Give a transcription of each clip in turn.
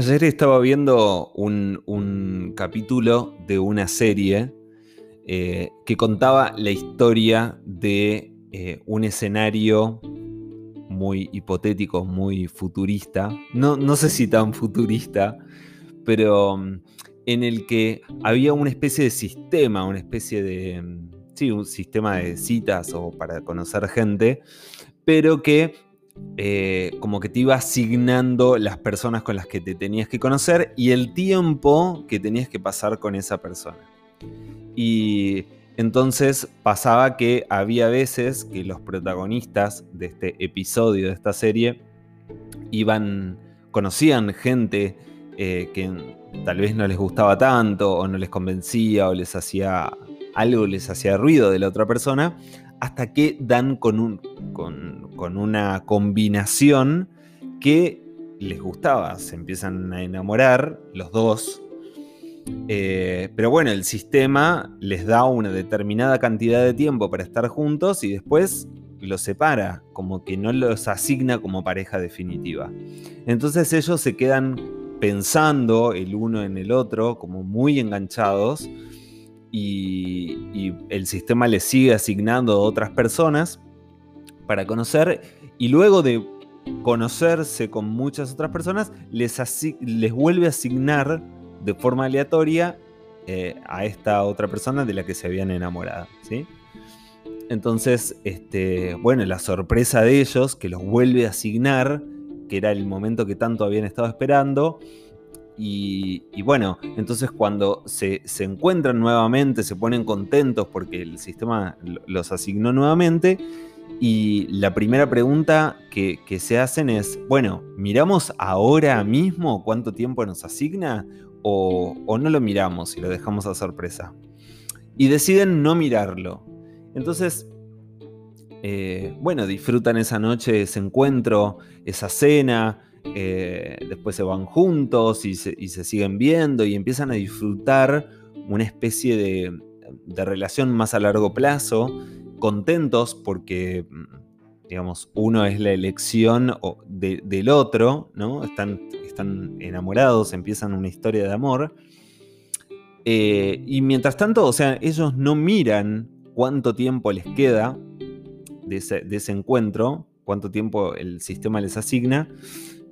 Ayer estaba viendo un, capítulo de una serie eh, que contaba la historia de eh, un escenario muy hipotético, muy futurista. No, no sé si tan futurista, pero mm, en el que había una especie de sistema, una especie de... Mm, sí, un sistema de citas o para conocer gente, pero que eh, como que te iba asignando las personas con las que te tenías que conocer y el tiempo que tenías que pasar con esa persona. Y entonces pasaba que había veces que los protagonistas de este episodio de esta serie iban, conocían gente eh, que tal vez no les gustaba tanto o no les convencía o les hacía algo, les hacía ruido de la otra persona, hasta que dan con, un, con, una combinación que les gustaba, se empiezan a enamorar los dos. Eh, pero bueno, el sistema les da una determinada cantidad de tiempo para estar juntos y después los separa, como que no los asigna como pareja definitiva. Entonces ellos se quedan pensando el uno en el otro, como muy enganchados, y, el sistema les sigue asignando a otras personas para conocer y luego de conocerse con muchas otras personas, les, les vuelve a asignar de forma aleatoria eh, a esta otra persona de la que se habían enamorado. ¿sí? Entonces, este, bueno, la sorpresa de ellos, que los vuelve a asignar, que era el momento que tanto habían estado esperando, y, bueno, entonces cuando se, encuentran nuevamente, se ponen contentos porque el sistema los asignó nuevamente. Y la primera pregunta que, se hacen es, bueno, ¿miramos ahora mismo cuánto tiempo nos asigna? O, no lo miramos y lo dejamos a sorpresa. Y deciden no mirarlo. Entonces, eh, bueno, disfrutan esa noche, ese encuentro, esa cena, eh, después se van juntos y se, siguen viendo y empiezan a disfrutar una especie de, relación más a largo plazo, contentos porque, mm, digamos, uno es la elección del otro, ¿no? Están, enamorados, empiezan una historia de amor. Eh, y mientras tanto, o sea, ellos no miran cuánto tiempo les queda de ese encuentro, cuánto tiempo el sistema les asigna,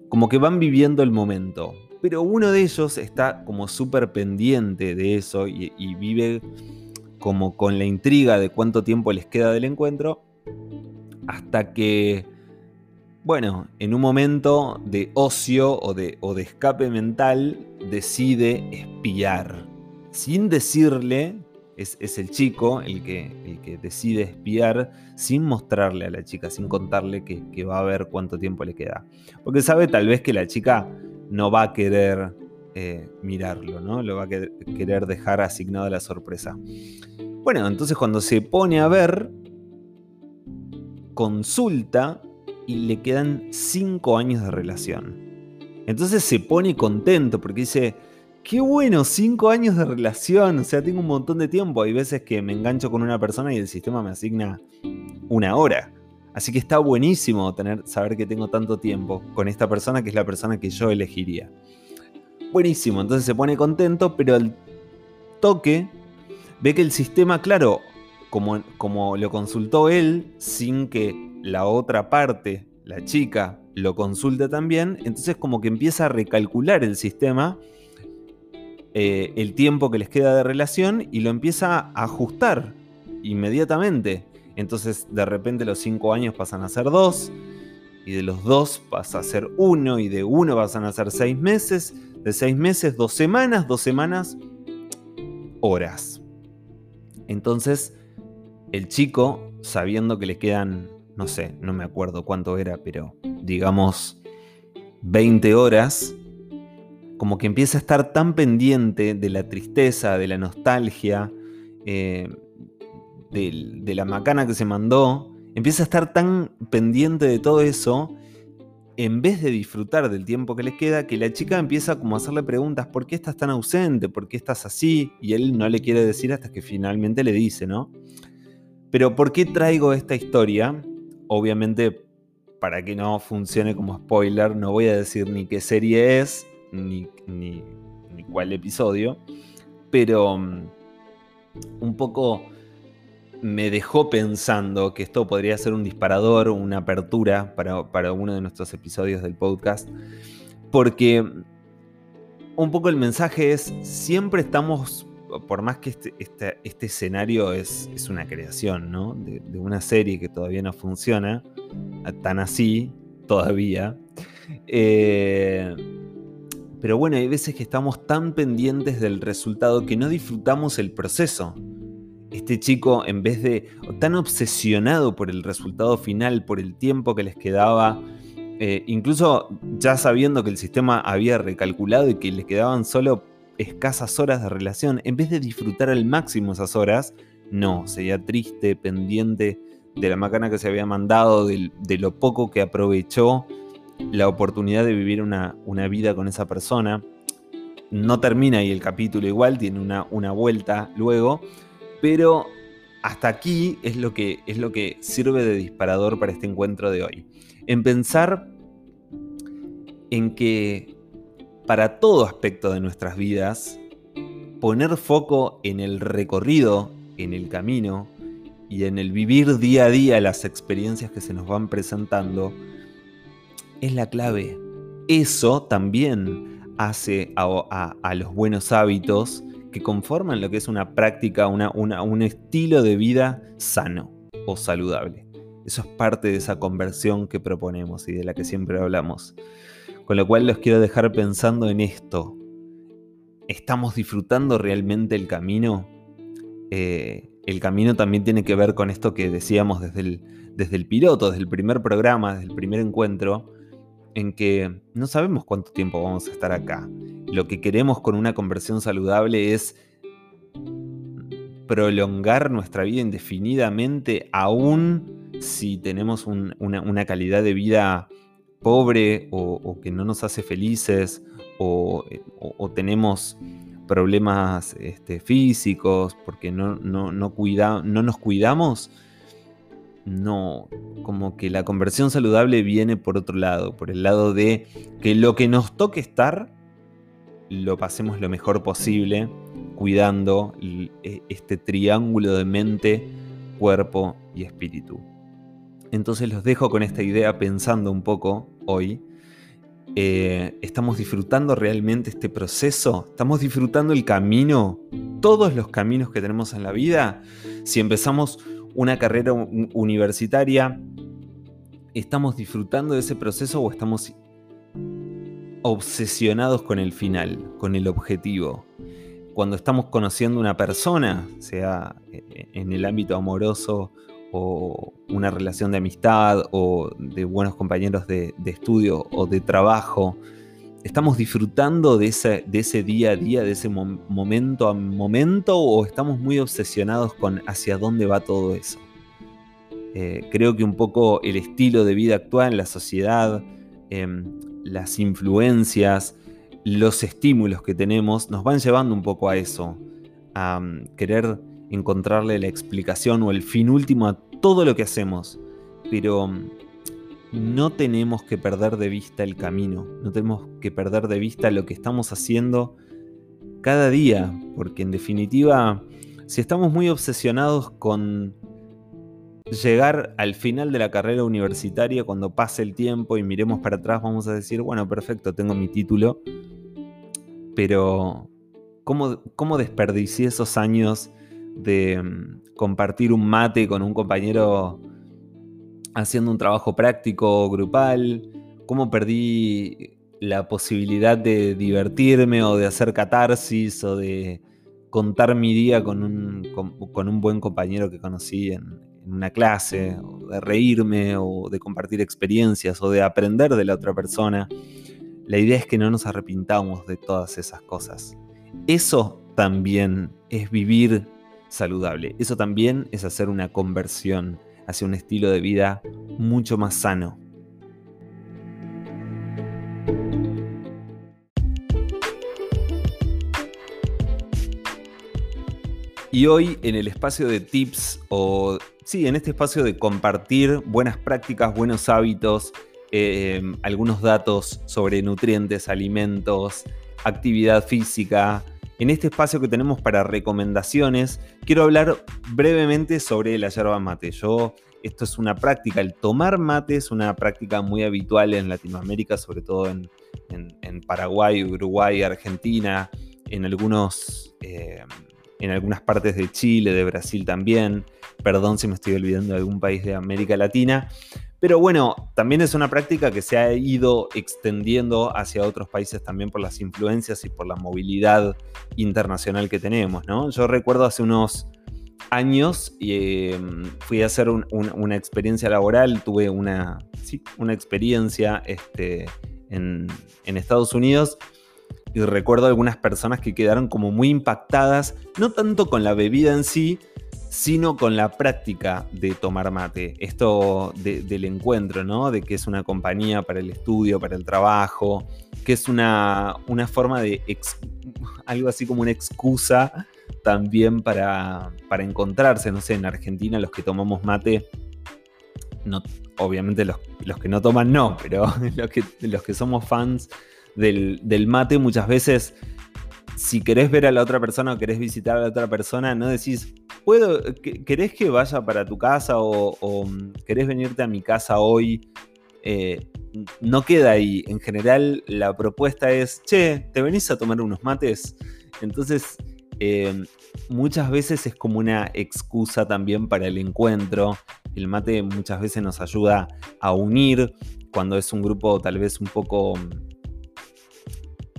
como que van viviendo el momento. Pero uno de ellos está como súper pendiente de eso y, vive como con la intriga de cuánto tiempo les queda del encuentro. Hasta que, bueno, en un momento de ocio o de, o de escape mental, decide espiar. Sin decirle es, el chico el que, que decide espiar sin mostrarle a la chica, sin contarle que, va a ver cuánto tiempo le queda. Porque sabe tal vez que la chica no va a querer eh, mirarlo, ¿no? Lo va a querer dejar asignado la sorpresa. Bueno, entonces cuando se pone a ver, consulta y le quedan cinco años de relación. Entonces se pone contento porque dice, Qué bueno, cinco años de relación. O sea, tengo un montón de tiempo. Hay veces que me engancho con una persona y el sistema me asigna una hora. Así que está buenísimo tener, saber que tengo tanto tiempo con esta persona que es la persona que yo elegiría. Buenísimo, entonces se pone contento, pero al toque ve que el sistema, claro, como, como lo consultó él, sin que la otra parte, la chica, lo consulte también, entonces como que empieza a recalcular el sistema eh, el tiempo que les queda de relación y lo empieza a ajustar inmediatamente. Entonces de repente los cinco años pasan a ser dos, y de los dos pasa a ser uno, y de uno pasan a ser seis meses, de seis meses dos semanas, dos semanas, horas. Entonces el chico, sabiendo que le quedan, no sé, no me acuerdo cuánto era, pero digamos 20 horas, como que empieza a estar tan pendiente de la tristeza, de la nostalgia, eh, de, la macana que se mandó, empieza a estar tan pendiente de todo eso, en vez de disfrutar del tiempo que le queda, que la chica empieza como a hacerle preguntas, ¿por qué estás tan ausente? ¿Por qué estás así? Y él no le quiere decir hasta que finalmente le dice, ¿no? Pero ¿por qué traigo esta historia? Obviamente, para que no funcione como spoiler, no voy a decir ni qué serie es, ni, ni, cuál episodio, pero mm, un poco me dejó pensando que esto podría ser un disparador, una apertura para, para uno de nuestros episodios del podcast, porque un poco el mensaje es, siempre estamos, por más que este, este, este escenario es, es, una creación, ¿no? De, de, una serie que todavía no funciona, tan así, todavía. Eh, pero bueno, hay veces que estamos tan pendientes del resultado que no disfrutamos el proceso. Este chico, en vez de tan obsesionado por el resultado final, por el tiempo que les quedaba, eh, incluso ya sabiendo que el sistema había recalculado y que les quedaban solo escasas horas de relación, en vez de disfrutar al máximo esas horas, no, seguía triste, pendiente de la macana que se había mandado, de, lo poco que aprovechó la oportunidad de vivir una, una, vida con esa persona. No termina ahí el capítulo igual, tiene una, una vuelta luego, pero hasta aquí es lo, que, es lo que sirve de disparador para este encuentro de hoy. En pensar en que para todo aspecto de nuestras vidas, poner foco en el recorrido, en el camino, y en el vivir día a día las experiencias que se nos van presentando, es la clave. Eso también hace a, los buenos hábitos que conforman lo que es una práctica, un estilo de vida sano o saludable. Eso es parte de esa conversión que proponemos y de la que siempre hablamos. Con lo cual los quiero dejar pensando en esto. ¿Estamos disfrutando realmente el camino? Eh, el camino también tiene que ver con esto que decíamos desde el, desde el piloto, desde el primer programa, desde el primer encuentro, en que no sabemos cuánto tiempo vamos a estar acá. Lo que queremos con una conversión saludable es prolongar nuestra vida indefinidamente, aún si tenemos una, calidad de vida pobre o, que no nos hace felices o, o tenemos problemas este, físicos, porque no, no, no, no nos cuidamos, no, como que la conversión saludable viene por otro lado, por el lado de que lo que nos toque estar, lo pasemos lo mejor posible, cuidando e, este triángulo de mente, cuerpo y espíritu. Entonces los dejo con esta idea pensando un poco hoy eh, ¿Estamos disfrutando realmente este proceso? ¿Estamos disfrutando el camino? Todos los caminos que tenemos en la vida. Si empezamos una carrera universitaria, ¿estamos disfrutando de ese proceso o estamos obsesionados con el final, con el objetivo? Cuando estamos conociendo una persona, sea en el ámbito amoroso o una relación de amistad o de buenos compañeros de, estudio o de trabajo, ¿estamos disfrutando de ese, de ese día a día, de ese momento a momento o estamos muy obsesionados con hacia dónde va todo eso? Eh, creo que un poco el estilo de vida actual la sociedad, em, las influencias, los estímulos que tenemos nos van llevando un poco a eso, a mm, querer encontrarle la explicación o el fin último a todo lo que hacemos. Pero mm, no tenemos que perder de vista el camino, no tenemos que perder de vista lo que estamos haciendo cada día, porque en definitiva, si estamos muy obsesionados con llegar al final de la carrera universitaria, cuando pase el tiempo y miremos para atrás, vamos a decir, bueno, perfecto, tengo mi título, pero ¿cómo, cómo desperdicié esos años de mm, compartir un mate con un compañero haciendo un trabajo práctico grupal, cómo perdí la posibilidad de divertirme o de hacer catarsis o de contar mi día con un, con, un buen compañero que conocí en, en, una clase, o de reírme o de compartir experiencias o de aprender de la otra persona. La idea es que no nos arrepintamos de todas esas cosas. Eso también es vivir saludable. Eso también es hacer una conversión hacia un estilo de vida mucho más sano. Y hoy en el espacio de tips o sí, en este espacio de compartir buenas prácticas, buenos hábitos eh, algunos datos sobre nutrientes, alimentos, actividad física. En este espacio que tenemos para recomendaciones, quiero hablar brevemente sobre la yerba mate. Yo, esto es una práctica, el tomar mate es una práctica muy habitual en Latinoamérica, sobre todo en, Paraguay, Uruguay, Argentina, en algunos... Eh, en algunas partes de Chile, de Brasil también. Perdón si me estoy olvidando de algún país de América Latina. Pero bueno, también es una práctica que se ha ido extendiendo hacia otros países también por las influencias y por la movilidad internacional que tenemos, ¿no? Yo recuerdo hace unos años em, fui a hacer una experiencia laboral, tuve una, una experiencia este, en Estados Unidos y recuerdo algunas personas que quedaron como muy impactadas, no tanto con la bebida en sí, sino con la práctica de tomar mate. Esto del encuentro, ¿no? De que es una compañía para el estudio, para el trabajo, que es una, una forma de algo así como una excusa también para, para encontrarse, no sé, en Argentina los que tomamos mate, no, obviamente los, los que no toman no, pero los que, los que somos fans del, mate, muchas veces, si querés ver a la otra persona o querés visitar a la otra persona, no decís, ¿puedo, ¿querés que vaya para tu casa o, mm, querés venirte a mi casa hoy? Eh, no queda ahí. En general, la propuesta es, che, ¿te venís a tomar unos mates? Entonces, eh, muchas veces es como una excusa también para el encuentro. El mate muchas veces nos ayuda a unir cuando es un grupo tal vez un poco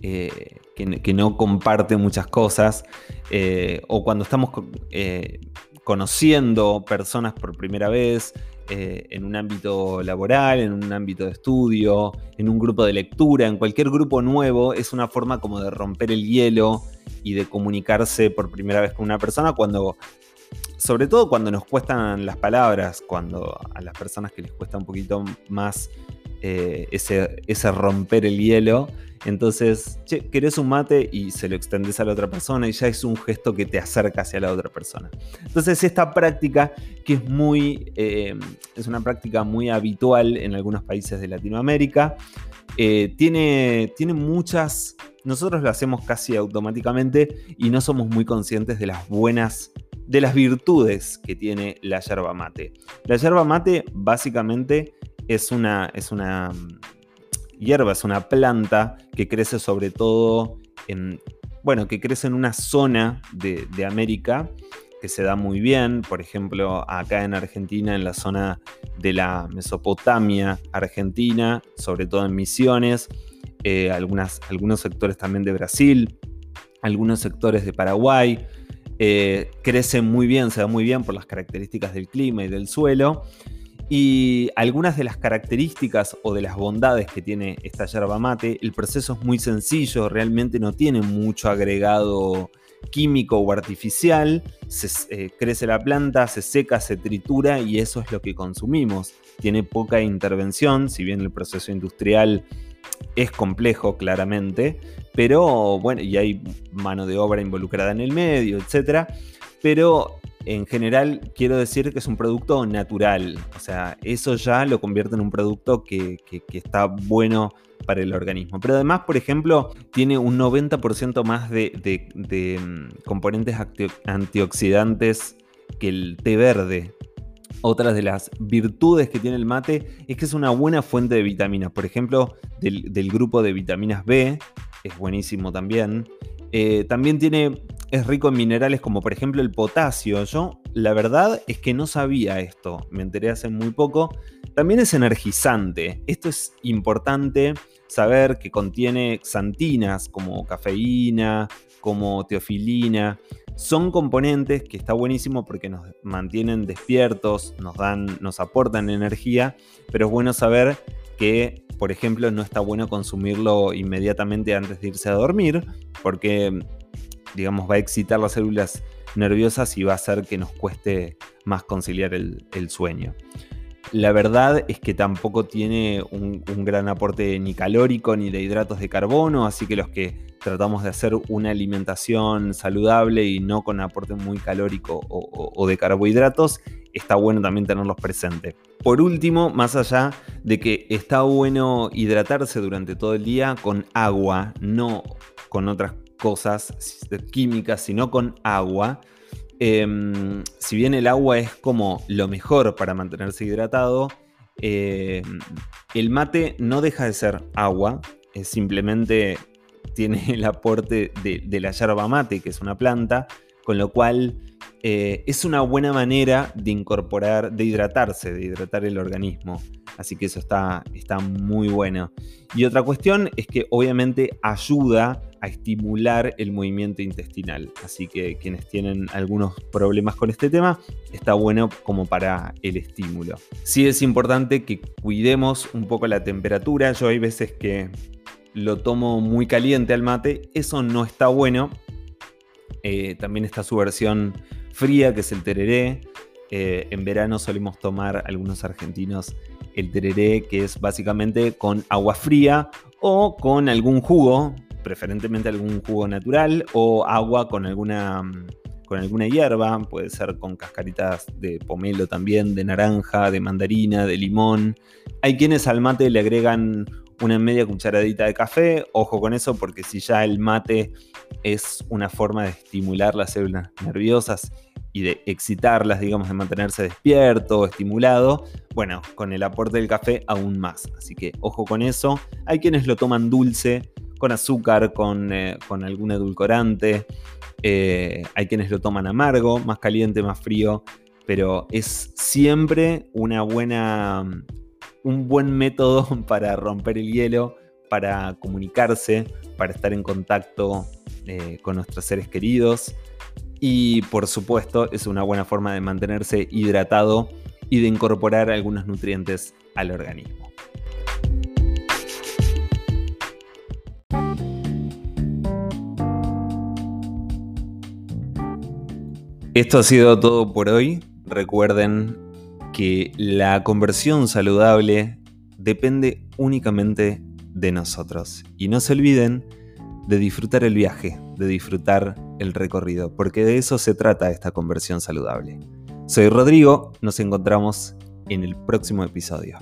eh, que, no comparte muchas cosas, eh, o cuando estamos eh, conociendo personas por primera vez en un ámbito laboral, en un ámbito de estudio, en un grupo de lectura, en cualquier grupo nuevo, es una forma como de romper el hielo y de comunicarse por primera vez con una persona cuando sobre todo cuando nos cuestan las palabras, cuando a las personas que les cuesta un poquito más ese, ese, romper el hielo, entonces, che, querés un mate y se lo extendes a la otra persona y ya es un gesto que te acerca hacia la otra persona. Entonces, esta práctica, que es muy, eh, es una práctica muy habitual en algunos países de Latinoamérica, eh, tiene, tiene muchas, nosotros lo hacemos casi automáticamente y no somos muy conscientes de las buenas de las virtudes que tiene la yerba mate. La yerba mate básicamente es una, es una hierba, es una planta que crece sobre todo en, bueno, que crece en una zona de, América que se da muy bien, por ejemplo, acá en Argentina, en la zona de la Mesopotamia argentina, sobre todo en Misiones, eh, algunos sectores también de Brasil, algunos sectores de Paraguay. Eh, crece muy bien, se da muy bien por las características del clima y del suelo. Y algunas de las características o de las bondades que tiene esta yerba mate, el proceso es muy sencillo, realmente no tiene mucho agregado químico o artificial, se, eh, crece la planta, se seca, se tritura y eso es lo que consumimos. Tiene poca intervención, si bien el proceso industrial es complejo claramente, pero bueno, y hay mano de obra involucrada en el medio, etc. Pero en general quiero decir que es un producto natural. O sea, eso ya lo convierte en un producto que, está bueno para el organismo. Pero además, por ejemplo, tiene un 90% más de, mm, componentes antioxidantes que el té verde. Otras de las virtudes que tiene el mate es que es una buena fuente de vitaminas. Por ejemplo, del, grupo de vitaminas B, es buenísimo también. Eh, también tiene es rico en minerales como por ejemplo el potasio. Yo la verdad es que no sabía esto, me enteré hace muy poco. También es energizante. Esto es importante saber que contiene xantinas como cafeína, como teofilina. Son componentes que está buenísimo porque nos mantienen despiertos, nos dan, nos aportan energía, pero es bueno saber que, por ejemplo, no está bueno consumirlo inmediatamente antes de irse a dormir, porque digamos, va a excitar las células nerviosas y va a hacer que nos cueste más conciliar el, sueño. La verdad es que tampoco tiene un, gran aporte ni calórico ni de hidratos de carbono, así que los que tratamos de hacer una alimentación saludable y no con aporte muy calórico o, de carbohidratos, está bueno también tenerlos presentes. Por último, más allá de que está bueno hidratarse durante todo el día con agua, no con otras cosas químicas, sino con agua. Em, si bien el agua es como lo mejor para mantenerse hidratado, em, el mate no deja de ser agua, simplemente tiene el aporte de, la yerba mate, que es una planta, con lo cual eh, es una buena manera de incorporar, de hidratarse, de hidratar el organismo. Así que eso está, está muy bueno. Y otra cuestión es que obviamente ayuda a estimular el movimiento intestinal. Así que quienes tienen algunos problemas con este tema, está bueno como para el estímulo. Sí es importante que cuidemos un poco la temperatura. Yo hay veces que lo tomo muy caliente al mate. Eso no está bueno. Eh, también está su versión fría, que es el tereré. Eh, en verano solemos tomar algunos argentinos el tereré, que es básicamente con agua fría o con algún jugo, preferentemente algún jugo natural o agua con alguna, con alguna hierba, puede ser con cascaritas de pomelo también, de naranja, de mandarina, de limón. Hay quienes al mate le agregan una media cucharadita de café, ojo con eso porque si ya el mate es una forma de estimular las células nerviosas y de excitarlas, digamos, de mantenerse despierto, estimulado, bueno, con el aporte del café aún más. Así que ojo con eso. Hay quienes lo toman dulce, con azúcar, con, eh, algún edulcorante. Eh, hay quienes lo toman amargo, más caliente, más frío. Pero es siempre una buena, un buen método para romper el hielo, para comunicarse, para estar en contacto eh, con nuestros seres queridos. Y por supuesto es una buena forma de mantenerse hidratado y de incorporar algunos nutrientes al organismo. Esto ha sido todo por hoy. Recuerden que la conversión saludable depende únicamente de nosotros. Y no se olviden de disfrutar el viaje, de disfrutar el recorrido, porque de eso se trata esta conversión saludable. Soy Rodrigo, nos encontramos en el próximo episodio.